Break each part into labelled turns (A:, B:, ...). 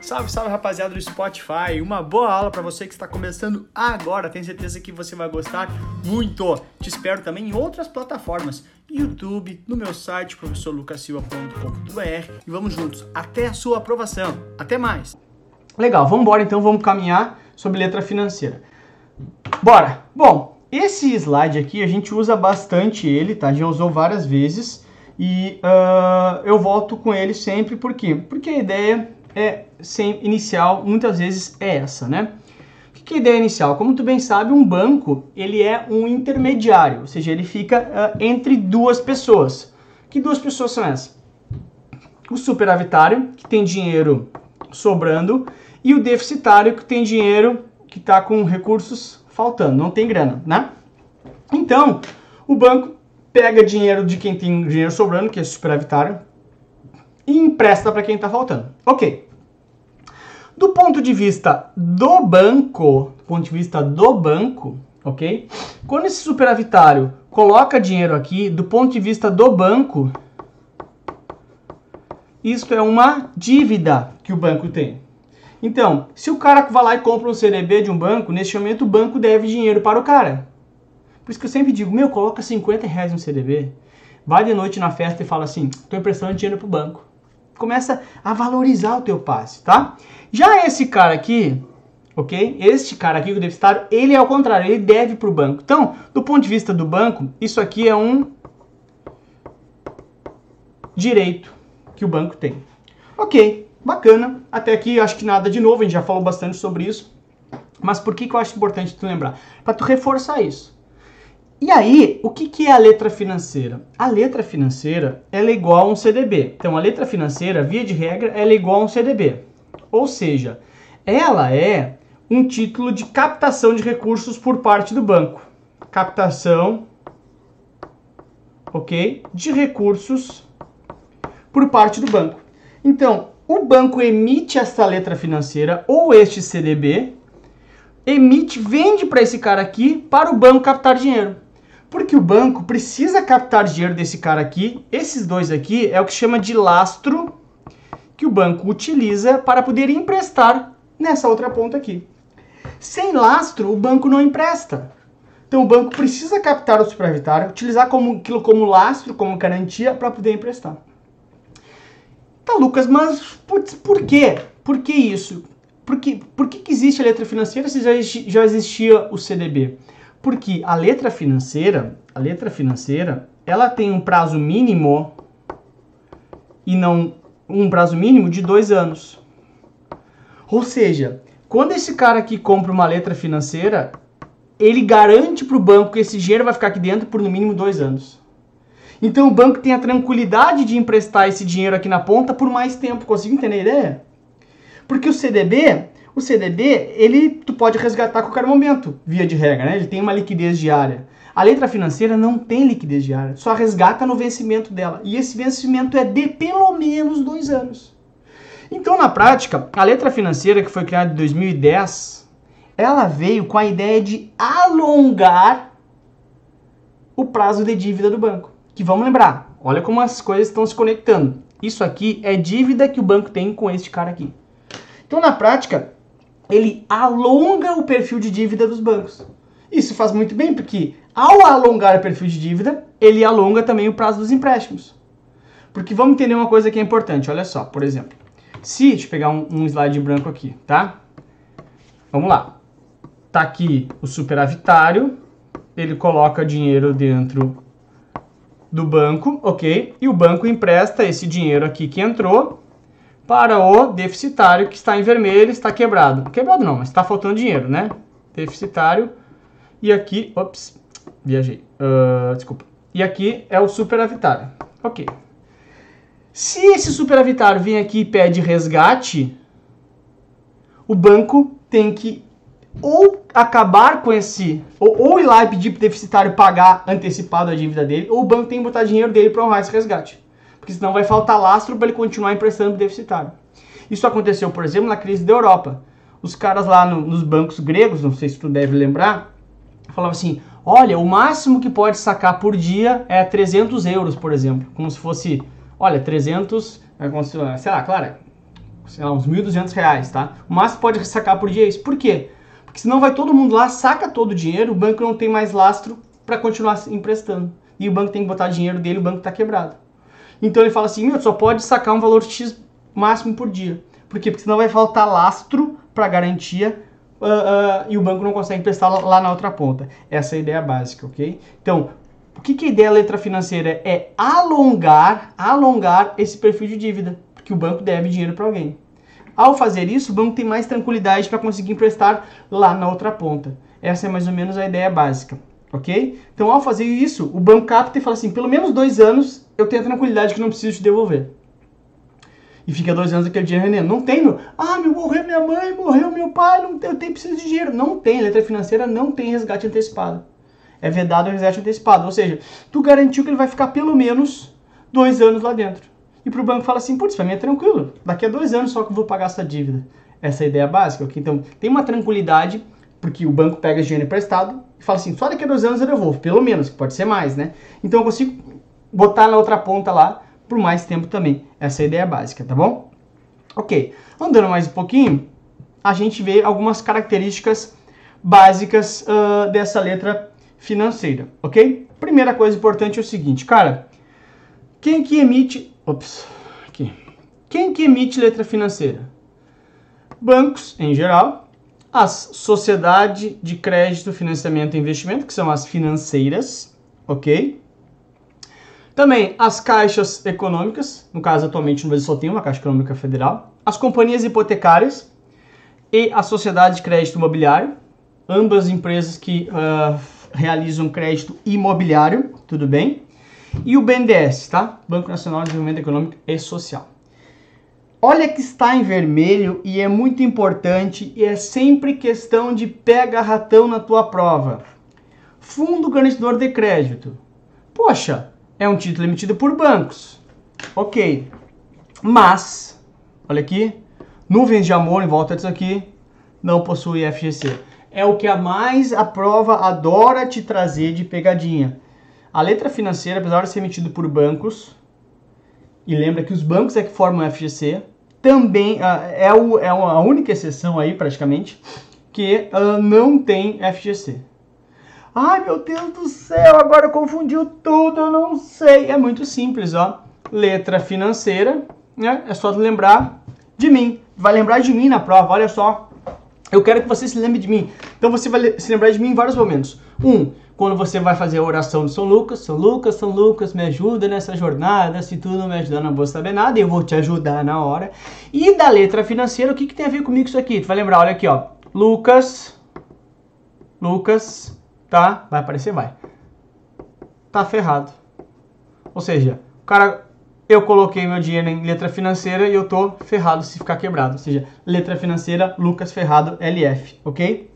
A: Salve, salve rapaziada do Spotify. Uma boa aula para você que está começando agora. Tenho certeza que você vai gostar muito. Te espero também em outras plataformas, YouTube, no meu site professorlucasilva.com.br e vamos juntos até a sua aprovação. Até mais.
B: Legal, vamos embora então, vamos caminhar sobre letra financeira. Bora. Bom, esse slide aqui a gente usa bastante ele, tá? Já usou várias vezes e uh, eu volto com ele sempre, por quê? Porque a ideia é sem, inicial muitas vezes é essa, né? O que é ideia inicial? Como tu bem sabe, um banco ele é um intermediário, ou seja, ele fica uh, entre duas pessoas. Que duas pessoas são essas? O superavitário, que tem dinheiro sobrando, e o deficitário, que tem dinheiro que está com recursos faltando, não tem grana, né? Então, o banco pega dinheiro de quem tem dinheiro sobrando, que é superavitário, e empresta para quem está faltando. Ok. Do ponto de vista do banco, do ponto de vista do banco, ok? Quando esse superavitário coloca dinheiro aqui, do ponto de vista do banco, isso é uma dívida que o banco tem. Então, se o cara vai lá e compra um CDB de um banco, nesse momento o banco deve dinheiro para o cara. Por isso que eu sempre digo, meu, coloca 50 reais no CDB, vai de noite na festa e fala assim, estou emprestando dinheiro pro banco. Começa a valorizar o teu passe, tá? Já esse cara aqui, ok? Este cara aqui, o deficitário, ele é ao contrário, ele deve pro banco. Então, do ponto de vista do banco, isso aqui é um direito que o banco tem. Ok, bacana. Até aqui acho que nada de novo, a gente já falou bastante sobre isso. Mas por que, que eu acho importante tu lembrar? Para tu reforçar isso. E aí, o que, que é a letra financeira? A letra financeira ela é igual a um CDB. Então, a letra financeira, via de regra, ela é igual a um CDB. Ou seja, ela é um título de captação de recursos por parte do banco. Captação, ok? De recursos por parte do banco. Então, o banco emite essa letra financeira ou este CDB, emite, vende para esse cara aqui para o banco captar dinheiro. Porque o banco precisa captar dinheiro desse cara aqui. Esses dois aqui é o que chama de lastro que o banco utiliza para poder emprestar nessa outra ponta aqui. Sem lastro, o banco não empresta. Então o banco precisa captar o superavitário, utilizar como, aquilo como lastro, como garantia para poder emprestar. Tá, Lucas, mas putz, por quê? Por que isso? Por que, por que, que existe a letra financeira se já, já existia o CDB? Porque a letra financeira, a letra financeira, ela tem um prazo mínimo e não um prazo mínimo de dois anos. Ou seja, quando esse cara aqui compra uma letra financeira, ele garante para o banco que esse dinheiro vai ficar aqui dentro por no mínimo dois anos. Então o banco tem a tranquilidade de emprestar esse dinheiro aqui na ponta por mais tempo. Conseguiu entender a ideia? Porque o CDB, o CDB, ele tu pode resgatar a qualquer momento, via de regra, né? Ele tem uma liquidez diária. A letra financeira não tem liquidez diária, só resgata no vencimento dela. E esse vencimento é de pelo menos dois anos. Então, na prática, a letra financeira que foi criada em 2010, ela veio com a ideia de alongar o prazo de dívida do banco. Que vamos lembrar, olha como as coisas estão se conectando. Isso aqui é dívida que o banco tem com este cara aqui. Então, na prática, ele alonga o perfil de dívida dos bancos. Isso faz muito bem, porque ao alongar o perfil de dívida, ele alonga também o prazo dos empréstimos. Porque vamos entender uma coisa que é importante, olha só, por exemplo. Se, deixa eu pegar um, um slide branco aqui, tá? Vamos lá. Tá aqui o superavitário, ele coloca dinheiro dentro do banco, ok? E o banco empresta esse dinheiro aqui que entrou para o deficitário que está em vermelho, está quebrado. Quebrado não, mas está faltando dinheiro, né? Deficitário. E aqui, ops, viajei. Uh, desculpa. E aqui é o superavitário. Ok. Se esse superavitário vem aqui e pede resgate, o banco tem que ou acabar com esse, ou, ou ir lá e pedir para o deficitário pagar antecipado a dívida dele, ou o banco tem que botar dinheiro dele para honrar esse resgate porque senão vai faltar lastro para ele continuar emprestando deficitário. Isso aconteceu, por exemplo, na crise da Europa. Os caras lá no, nos bancos gregos, não sei se tu deve lembrar, falavam assim: olha, o máximo que pode sacar por dia é 300 euros, por exemplo. Como se fosse, olha, 300, é como se, sei lá, claro, sei lá, uns 1.200 reais, tá? O máximo pode sacar por dia é isso. Por quê? Porque senão vai todo mundo lá, saca todo o dinheiro, o banco não tem mais lastro para continuar emprestando. E o banco tem que botar dinheiro dele, o banco está quebrado. Então ele fala assim, meu, só pode sacar um valor X máximo por dia. Por quê? Porque senão vai faltar lastro para garantia uh, uh, e o banco não consegue emprestar lá na outra ponta. Essa é a ideia básica, ok? Então, o que, que a ideia da letra financeira é? alongar, alongar esse perfil de dívida, porque o banco deve dinheiro para alguém. Ao fazer isso, o banco tem mais tranquilidade para conseguir emprestar lá na outra ponta. Essa é mais ou menos a ideia básica, ok? Então, ao fazer isso, o banco capta e fala assim: pelo menos dois anos eu tenho a tranquilidade que não preciso te devolver. E fica dois anos aquele dinheiro rendendo. Não tem, no, ah, meu, morreu minha mãe, morreu meu pai, não tem, eu tenho preciso de dinheiro. Não tem, letra financeira não tem resgate antecipado. É vedado o resgate antecipado. Ou seja, tu garantiu que ele vai ficar pelo menos dois anos lá dentro. E pro banco fala assim, putz, pra mim é tranquilo. Daqui a dois anos só que eu vou pagar essa dívida. Essa é a ideia básica. Okay? Então, tem uma tranquilidade, porque o banco pega dinheiro emprestado e fala assim, só daqui a dois anos eu devolvo. Pelo menos, que pode ser mais, né? Então eu consigo botar na outra ponta lá por mais tempo também. Essa é a ideia básica, tá bom? Ok, andando mais um pouquinho, a gente vê algumas características básicas uh, dessa letra financeira, ok? Primeira coisa importante é o seguinte, cara, quem que emite, ops, aqui, quem que emite letra financeira? Bancos, em geral, as sociedades de crédito, financiamento e investimento, que são as financeiras, ok? Também as caixas econômicas, no caso atualmente no Brasil só tem uma Caixa Econômica Federal, as companhias hipotecárias e a Sociedade de Crédito Imobiliário, ambas empresas que uh, realizam crédito imobiliário, tudo bem? E o BNDES, tá? Banco Nacional de Desenvolvimento Econômico e Social. Olha que está em vermelho e é muito importante e é sempre questão de pega ratão na tua prova. Fundo garantidor de crédito. Poxa, é um título emitido por bancos. Ok. Mas, olha aqui, nuvens de amor em volta disso aqui, não possui FGC. É o que a mais a prova adora te trazer de pegadinha. A letra financeira, apesar de ser emitido por bancos, e lembra que os bancos é que formam o FGC, também uh, é, o, é a única exceção aí, praticamente, que uh, não tem FGC. Ai meu Deus do céu, agora confundiu tudo, eu não sei. É muito simples, ó. Letra financeira, né? É só lembrar de mim. Vai lembrar de mim na prova, olha só. Eu quero que você se lembre de mim. Então você vai se lembrar de mim em vários momentos. Um, quando você vai fazer a oração de São Lucas, São Lucas, São Lucas, me ajuda nessa jornada, se tu não me ajudar não vou saber nada, eu vou te ajudar na hora. E da letra financeira, o que, que tem a ver comigo isso aqui? Tu vai lembrar, olha aqui, ó, Lucas, Lucas, tá? Vai aparecer, vai. Tá ferrado. Ou seja, o cara, eu coloquei meu dinheiro em letra financeira e eu tô ferrado se ficar quebrado. Ou seja, letra financeira, Lucas Ferrado, LF, ok?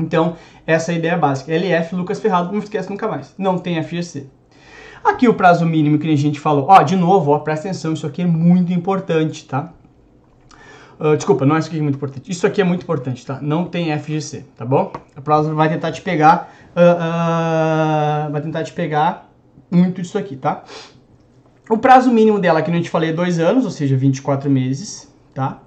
B: Então, essa é a ideia básica. LF, Lucas Ferrado, não esquece nunca mais. Não tem FGC. Aqui o prazo mínimo que a gente falou. Ó, de novo, ó, presta atenção, isso aqui é muito importante, tá? Uh, desculpa, não é isso aqui é muito importante. Isso aqui é muito importante, tá? Não tem FGC, tá bom? A prova vai tentar te pegar, uh, uh, vai tentar te pegar muito disso aqui, tá? O prazo mínimo dela, que a gente falei, é dois anos, ou seja, 24 meses, tá?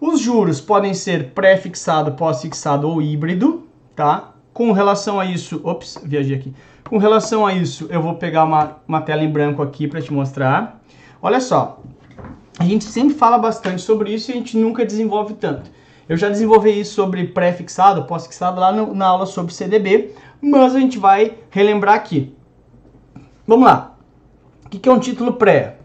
B: Os juros podem ser pré-fixado, pós-fixado ou híbrido, tá? Com relação a isso, ops, viajei aqui. Com relação a isso, eu vou pegar uma, uma tela em branco aqui para te mostrar. Olha só, a gente sempre fala bastante sobre isso e a gente nunca desenvolve tanto. Eu já desenvolvi isso sobre pré-fixado, pós-fixado lá no, na aula sobre CDB, mas a gente vai relembrar aqui. Vamos lá. O que, que é um título pré?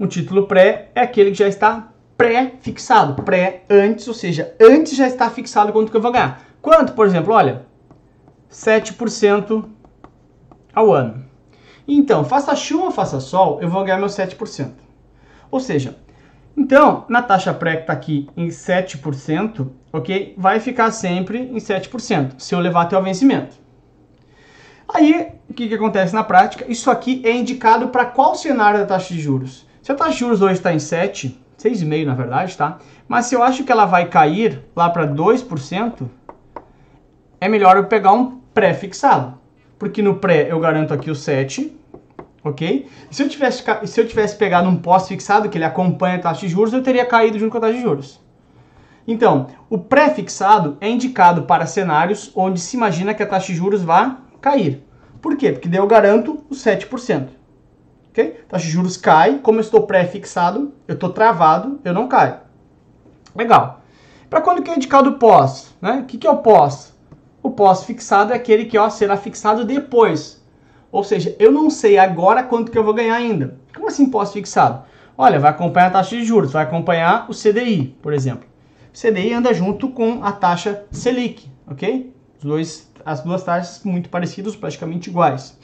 B: Um título pré é aquele que já está pré-fixado. Pré antes, ou seja, antes já está fixado quanto que eu vou ganhar. Quanto, por exemplo, olha, 7% ao ano. Então, faça chuva, faça sol, eu vou ganhar meu 7%. Ou seja, então, na taxa pré que está aqui em 7%, ok? Vai ficar sempre em 7%, se eu levar até o vencimento. Aí, o que, que acontece na prática? Isso aqui é indicado para qual cenário da taxa de juros? Se a taxa de juros hoje está em 7, 6,5 na verdade, tá? Mas se eu acho que ela vai cair lá para 2%, é melhor eu pegar um pré-fixado. Porque no pré eu garanto aqui o 7, ok? Se eu tivesse, se eu tivesse pegado um pós-fixado, que ele acompanha a taxa de juros, eu teria caído junto com a taxa de juros. Então, o pré-fixado é indicado para cenários onde se imagina que a taxa de juros vai cair. Por quê? Porque daí eu garanto os 7%. Ok? A taxa de juros cai, como eu estou pré-fixado, eu estou travado, eu não caio. Legal. Para quando que é indicado o pós? Né? O que, que é o pós? O pós-fixado é aquele que ó, será fixado depois. Ou seja, eu não sei agora quanto que eu vou ganhar ainda. Como assim pós-fixado? Olha, vai acompanhar a taxa de juros, vai acompanhar o CDI, por exemplo. CDI anda junto com a taxa Selic, ok? Os dois, as duas taxas muito parecidas, praticamente iguais.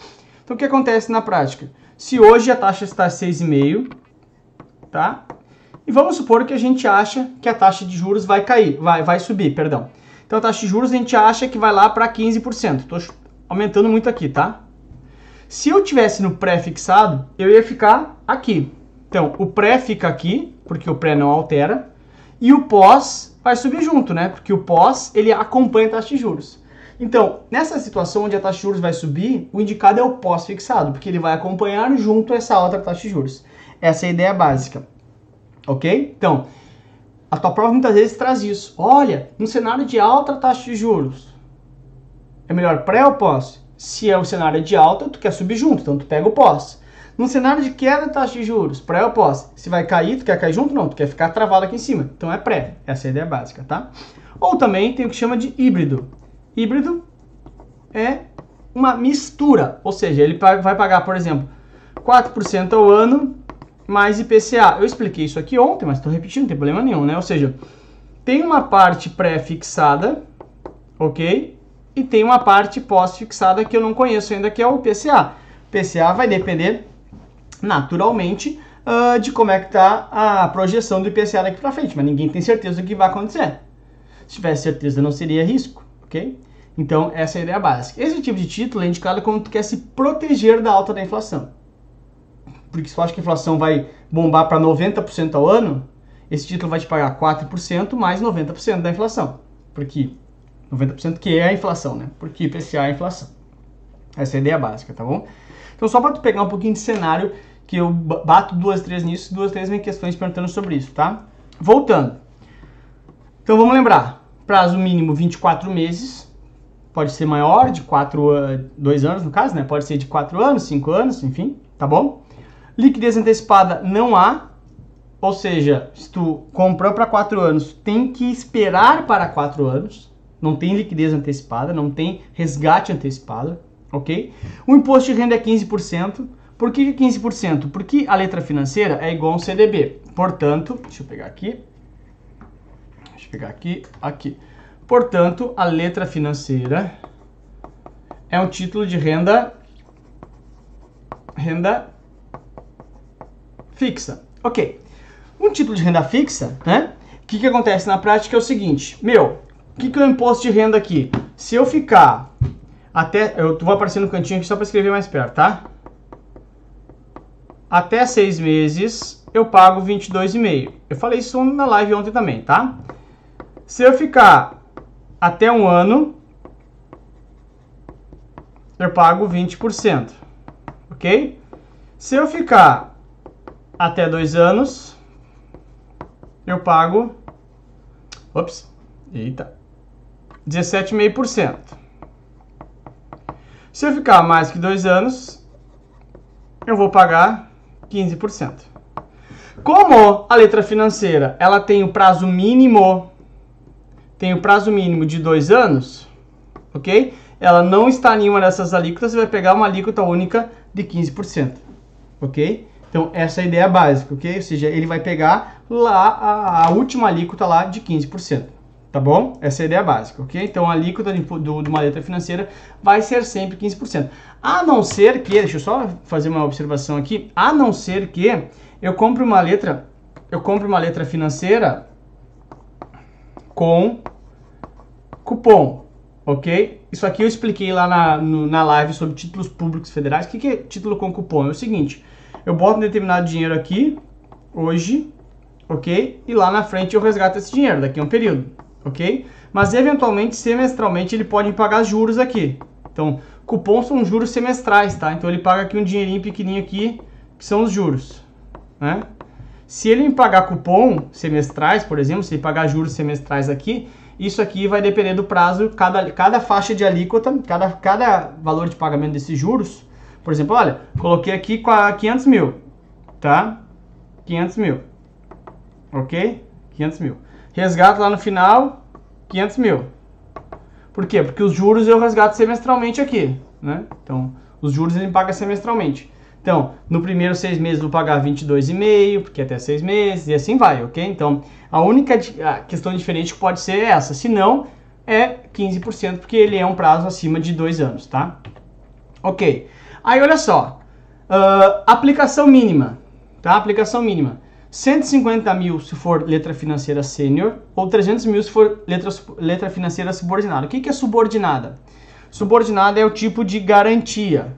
B: Então o que acontece na prática? Se hoje a taxa está 6,5, tá? E vamos supor que a gente acha que a taxa de juros vai cair, vai, vai subir, perdão. Então a taxa de juros a gente acha que vai lá para 15%. Estou aumentando muito aqui, tá? Se eu tivesse no pré-fixado, eu ia ficar aqui. Então, o pré fica aqui, porque o pré não altera. E o pós vai subir junto, né? Porque o pós, ele acompanha a taxa de juros. Então, nessa situação onde a taxa de juros vai subir, o indicado é o pós-fixado, porque ele vai acompanhar junto essa outra taxa de juros. Essa é a ideia básica. Ok? Então, a tua prova muitas vezes traz isso. Olha, um cenário de alta taxa de juros, é melhor pré ou pós? Se é o cenário de alta, tu quer subir junto, então tu pega o pós. Num cenário de queda da taxa de juros, pré ou pós, se vai cair, tu quer cair junto? Não, tu quer ficar travado aqui em cima. Então é pré. Essa é a ideia básica, tá? Ou também tem o que chama de híbrido. Híbrido é uma mistura, ou seja, ele vai pagar, por exemplo, 4% ao ano mais IPCA. Eu expliquei isso aqui ontem, mas estou repetindo, não tem problema nenhum, né? Ou seja, tem uma parte pré-fixada, ok? E tem uma parte pós-fixada que eu não conheço ainda, que é o IPCA. IPCA vai depender naturalmente uh, de como é que está a projeção do IPCA daqui para frente, mas ninguém tem certeza do que vai acontecer. Se tivesse certeza, não seria risco, ok? Então, essa é a ideia básica. Esse tipo de título é indicado quando tu quer se proteger da alta da inflação. Porque se tu acha que a inflação vai bombar para 90% ao ano, esse título vai te pagar 4% mais 90% da inflação. Porque 90% que é a inflação, né? Porque IPCA é a inflação. Essa é a ideia básica, tá bom? Então, só para tu pegar um pouquinho de cenário que eu bato duas, três nisso, duas, três vem questões perguntando sobre isso, tá? Voltando. Então vamos lembrar, prazo mínimo 24 meses, pode ser maior, de 4 a 2 anos no caso, né? Pode ser de 4 anos, 5 anos, enfim, tá bom? Liquidez antecipada não há, ou seja, se tu comprou para 4 anos, tem que esperar para 4 anos, não tem liquidez antecipada, não tem resgate antecipado, ok? O imposto de renda é 15%, por que 15%? Porque a letra financeira é igual a um CDB. Portanto, deixa eu pegar aqui. Deixa eu pegar aqui, aqui. Portanto, a letra financeira é um título de renda renda fixa. OK. Um título de renda fixa, né? O que, que acontece na prática é o seguinte, meu, o que, que é o imposto de renda aqui? Se eu ficar até, eu vou aparecer no cantinho aqui só para escrever mais perto, tá? até seis meses eu pago 22,5. Eu falei isso na live ontem também, tá? Se eu ficar até um ano, eu pago 20%, ok? Se eu ficar até dois anos, eu pago, ops, eita, 17,5%. Se eu ficar mais que dois anos, eu vou pagar 15%. Como a letra financeira ela tem o prazo mínimo, tem o prazo mínimo de dois anos, ok? Ela não está em nenhuma dessas alíquotas, você vai pegar uma alíquota única de 15%, ok? Então essa é a ideia básica, ok? Ou seja, ele vai pegar lá a, a última alíquota lá de 15%. Tá bom? Essa é a ideia básica, ok? Então a alíquota de, do, de uma letra financeira vai ser sempre 15%. A não ser que, deixa eu só fazer uma observação aqui, a não ser que eu compre uma letra, eu compre uma letra financeira com cupom, ok? Isso aqui eu expliquei lá na, no, na live sobre títulos públicos federais. O que, que é título com cupom? É o seguinte, eu boto um determinado dinheiro aqui, hoje, ok? E lá na frente eu resgato esse dinheiro, daqui a um período ok? Mas eventualmente, semestralmente, ele pode pagar juros aqui. Então, Cupom são juros semestrais, tá? Então ele paga aqui um dinheirinho pequenininho aqui, que são os juros, né? Se ele me pagar cupom semestrais, por exemplo, se ele pagar juros semestrais aqui, isso aqui vai depender do prazo, cada, cada faixa de alíquota, cada, cada valor de pagamento desses juros. Por exemplo, olha, coloquei aqui 500 mil, tá? 500 mil, ok? 500 mil. Resgato lá no final, 500 mil. Por quê? Porque os juros eu resgato semestralmente aqui, né? Então, os juros ele paga semestralmente. Então, no primeiro seis meses vou pagar 22,5, porque é até seis meses, e assim vai, ok? Então, a única a questão diferente que pode ser essa. Se não, é 15%, porque ele é um prazo acima de dois anos, tá? Ok. Aí, olha só. Uh, aplicação mínima, tá? Aplicação mínima. 150 mil se for letra financeira sênior ou 300 mil se for letra, letra financeira subordinada. O que, que é subordinada? Subordinada é o tipo de garantia,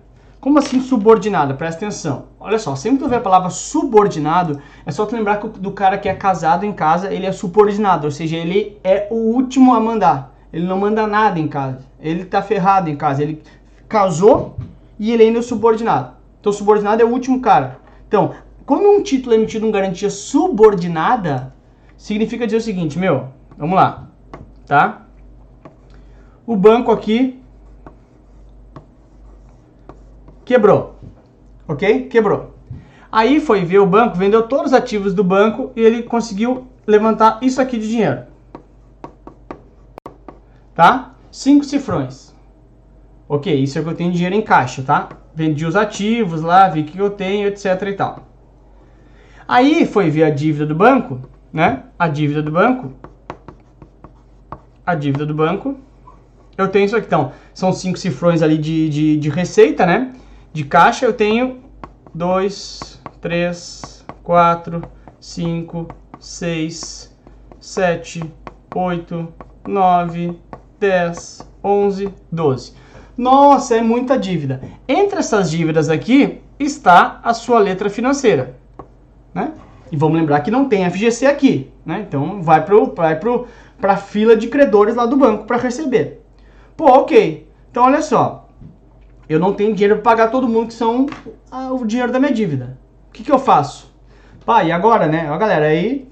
B: como assim subordinada? Presta atenção. Olha só, sempre que tu vê a palavra subordinado, é só tu lembrar do cara que é casado em casa, ele é subordinado, ou seja, ele é o último a mandar. Ele não manda nada em casa. Ele tá ferrado em casa. Ele casou e ele ainda é subordinado. Então, subordinado é o último cara. Então, quando um título é emitido com garantia subordinada, significa dizer o seguinte, meu, vamos lá, tá? O banco aqui Quebrou. Ok? Quebrou. Aí foi ver o banco, vendeu todos os ativos do banco e ele conseguiu levantar isso aqui de dinheiro. Tá? Cinco cifrões. Ok, isso é o que eu tenho dinheiro em caixa, tá? Vendi os ativos lá, vi o que eu tenho, etc e tal. Aí foi ver a dívida do banco, né? A dívida do banco. A dívida do banco. Eu tenho isso aqui, então. São cinco cifrões ali de, de, de receita, né? De caixa eu tenho 2, 3, 4, 5, 6, 7, 8, 9, 10, 11, 12. Nossa, é muita dívida. Entre essas dívidas aqui está a sua letra financeira, né? E vamos lembrar que não tem FGC aqui, né? Então vai para vai pro, a fila de credores lá do banco para receber. Pô, ok. Então olha só, eu não tenho dinheiro para pagar todo mundo que são ah, o dinheiro da minha dívida. O que, que eu faço? Pá, e agora, né? Ó, galera, aí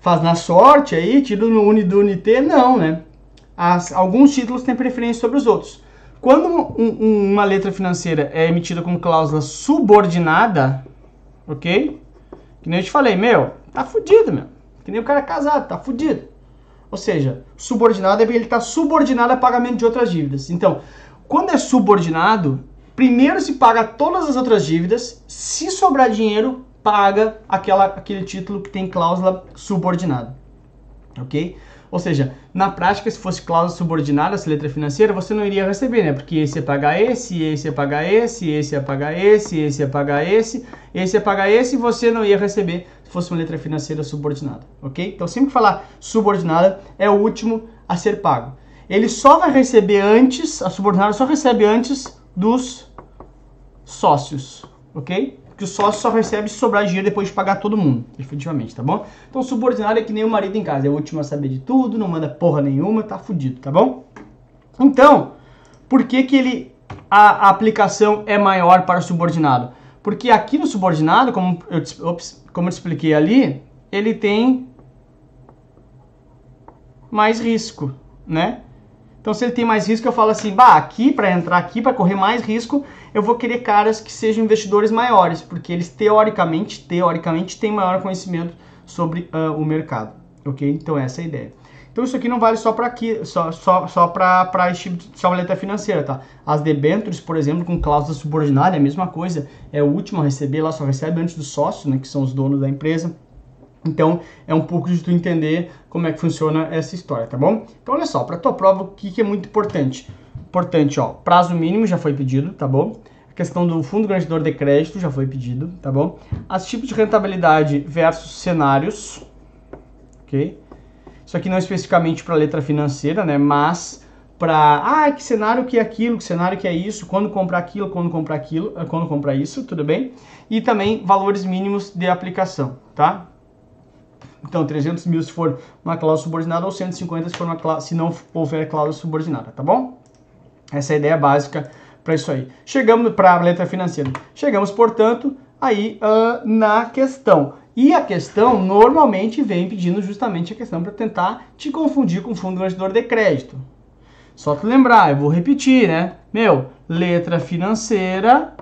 B: faz na sorte aí, tiro no Uni do não, né? As, alguns títulos têm preferência sobre os outros. Quando um, um, uma letra financeira é emitida com cláusula subordinada, ok? Que nem eu te falei, meu, tá fudido, meu. Que nem o cara casado, tá fudido. Ou seja, subordinado é porque ele está subordinado a pagamento de outras dívidas. Então, quando é subordinado, primeiro se paga todas as outras dívidas, se sobrar dinheiro, paga aquela, aquele título que tem cláusula subordinada. Ok? Ou seja, na prática, se fosse cláusula subordinada, essa letra financeira, você não iria receber, né? Porque esse ia pagar esse, esse ia pagar esse, esse ia pagar esse, esse ia pagar esse, esse ia pagar esse, e você não ia receber se fosse uma letra financeira subordinada, ok? Então, sempre que falar subordinada, é o último a ser pago ele só vai receber antes, a subordinada só recebe antes dos sócios, ok? Porque o sócio só recebe se sobrar dinheiro depois de pagar todo mundo, efetivamente, tá bom? Então, subordinado é que nem o marido em casa, é o último a saber de tudo, não manda porra nenhuma, tá fudido, tá bom? Então, por que que ele, a, a aplicação é maior para o subordinado? Porque aqui no subordinado, como eu, ops, como eu expliquei ali, ele tem mais risco, né? Então, se ele tem mais risco, eu falo assim, bah, aqui para entrar aqui, para correr mais risco, eu vou querer caras que sejam investidores maiores, porque eles teoricamente, teoricamente têm maior conhecimento sobre uh, o mercado, ok? Então essa é a ideia. Então isso aqui não vale só para aqui, só só só para esse tipo de financeira, tá? As debêntures, por exemplo, com cláusula subordinada, é a mesma coisa, é o último a receber, lá só recebe antes dos sócios, né, que são os donos da empresa. Então, é um pouco de tu entender como é que funciona essa história, tá bom? Então, olha só, para tua prova, o que, que é muito importante? Importante, ó, prazo mínimo já foi pedido, tá bom? A questão do fundo garantidor de crédito já foi pedido, tá bom? As tipos de rentabilidade versus cenários, ok? Isso aqui não é especificamente para letra financeira, né? Mas para, ah, que cenário que é aquilo, que cenário que é isso, quando comprar aquilo, quando comprar aquilo, eh, quando comprar isso, tudo bem? E também valores mínimos de aplicação, tá? Então, 300 mil se for uma cláusula subordinada ou 150 se, for uma cláusula, se não houver cláusula subordinada, tá bom? Essa é a ideia básica para isso aí. Chegamos para a letra financeira. Chegamos, portanto, aí uh, na questão. E a questão normalmente vem pedindo justamente a questão para tentar te confundir com o fundo garantidor de crédito. Só tu lembrar, eu vou repetir, né? Meu, letra financeira,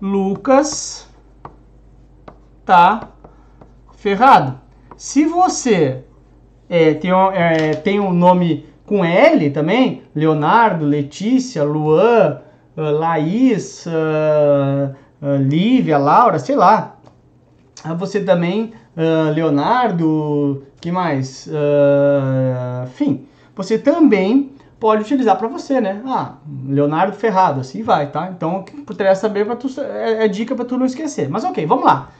B: Lucas tá ferrado. Se você é, tem, um, é, tem um nome com L também, Leonardo, Letícia, Luan, uh, Laís, uh, uh, Lívia, Laura, sei lá. Você também, Leonardo, que mais? enfim, você também pode utilizar para você, né? Ah, Leonardo Ferrado, assim vai, tá? Então, poderia saber para tu é, é dica para tu não esquecer. Mas ok, vamos lá.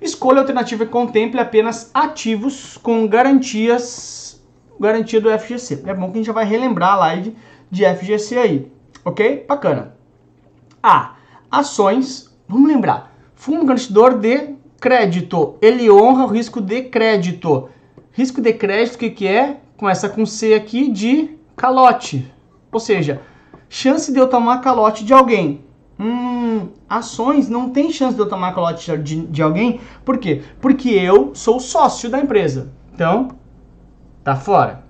B: Escolha a alternativa que contemple apenas ativos com garantias, garantia do FGC. É bom que a gente já vai relembrar a live de FGC aí, ok? Bacana. A. Ações, vamos lembrar, fundo garantidor de crédito, ele honra o risco de crédito. Risco de crédito, o que, que é? Começa com C aqui de calote. Ou seja, chance de eu tomar calote de alguém. Hum, ações não tem chance de eu tomar calote de, de alguém. Por quê? Porque eu sou sócio da empresa. Então, tá fora.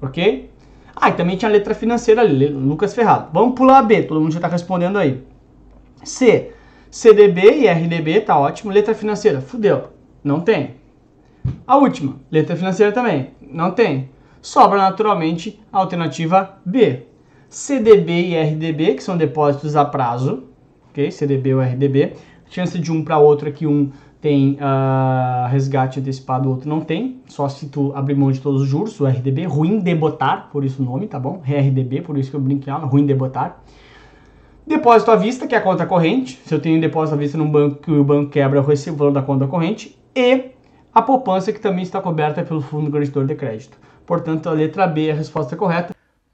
B: Ok? Ah, e também tinha a letra financeira ali, Lucas Ferrado. Vamos pular a B, todo mundo já está respondendo aí. C, CDB e RDB, tá ótimo. Letra financeira, fudeu, não tem. A última, letra financeira também, não tem sobra naturalmente a alternativa B. CDB e RDB, que são depósitos a prazo, ok? CDB ou RDB. Chance de um para outro é que um tem uh, resgate antecipado, o outro não tem. Só se tu abrir mão de todos os juros, o RDB, ruim de botar, por isso o nome, tá bom? RDB, por isso que eu brinquei, ruim de botar. Depósito à vista, que é a conta corrente. Se eu tenho depósito à vista num banco e o banco quebra, eu recebo o valor da conta corrente. E a poupança, que também está coberta pelo fundo garantidor de crédito. Portanto, a letra B é a resposta correta.